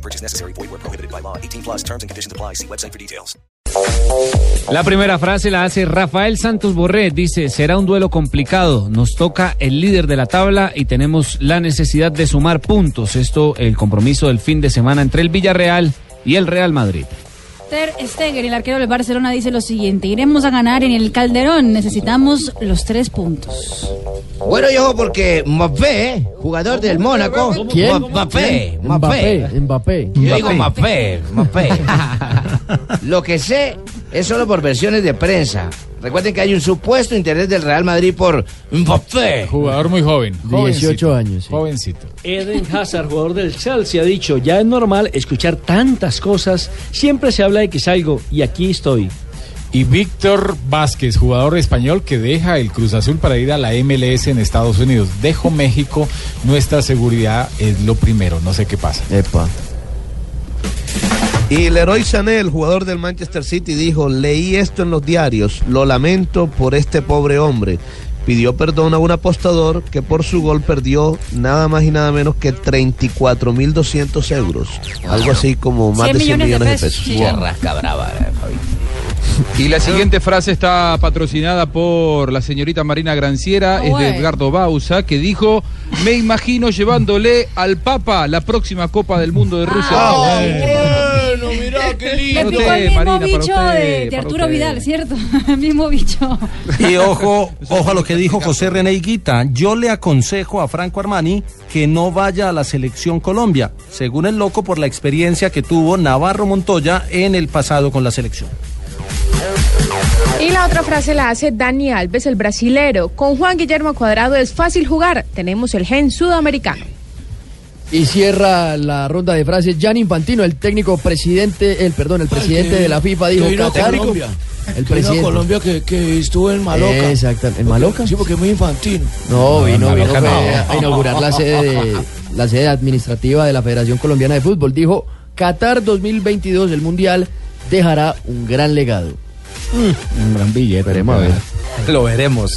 No purchase necessary. Void where prohibited by law. 18 plus terms and conditions apply. See website for details. La primera frase la hace Rafael Santos Borré. Dice, será un duelo complicado. Nos toca el líder de la tabla y tenemos la necesidad de sumar puntos. Esto, el compromiso del fin de semana entre el Villarreal y el Real Madrid. Ter Stegen, el arquero del Barcelona, dice lo siguiente: Iremos a ganar en el Calderón. Necesitamos los tres puntos. Bueno, y ojo porque Mbappé, jugador del Mónaco. ¿Quién? Mbappé, Mbappé, Mbappé. Mbappé. Yo digo Mbappé, Mbappé. Lo que sé es solo por versiones de prensa. Recuerden que hay un supuesto interés del Real Madrid por Mbappé. Jugador muy joven. 18 años, sí. Jovencito. Eden Hazard, jugador del Chelsea, ha dicho, ya es normal escuchar tantas cosas, siempre se habla de que salgo y aquí estoy. Y Víctor Vázquez, jugador español que deja el Cruz Azul para ir a la MLS en Estados Unidos. Dejo México, nuestra seguridad es lo primero, no sé qué pasa. Epa. Y Leroy Sané, el jugador del Manchester City, dijo, leí esto en los diarios, lo lamento por este pobre hombre. Pidió perdón a un apostador que por su gol perdió nada más y nada menos que 34.200 euros. Algo así como más 100 de 100 millones de millones de pesos. pesos. Sí. Qué rasca brava, eh. Y la siguiente frase está patrocinada por la señorita Marina Granciera, Ah, es de. Edgardo Bausa, que dijo, me imagino llevándole al Papa la próxima Copa del Mundo de Rusia. Ah, bueno, mira qué Le picó usted, el mismo Marina, bicho usted, de, Arturo. Vidal, ¿cierto? el mismo bicho. Y ojo, ojo a lo que dijo José René Higuita. Yo le aconsejo a Franco Armani que no vaya a la selección Colombia, según el loco por la experiencia que tuvo Navarro Montoya en el pasado con la selección. Y la otra frase la hace Dani Alves, el brasilero. Con Juan Guillermo Cuadrado es fácil jugar. Tenemos el gen sudamericano. Y cierra la ronda de frases Jan Infantino, el técnico presidente, el perdón, el presidente de la FIFA dijo Qatar. El presidente. Colombia que, que estuvo en Exacto, ¿en Maloca? Sí, porque es muy infantino. No, vino, Maloca a inaugurar la sede de- la sede administrativa de la Federación Colombiana de Fútbol. Dijo, Qatar 2022, el Mundial, dejará un gran legado. Un gran billete. Esperemos a ver. Lo veremos.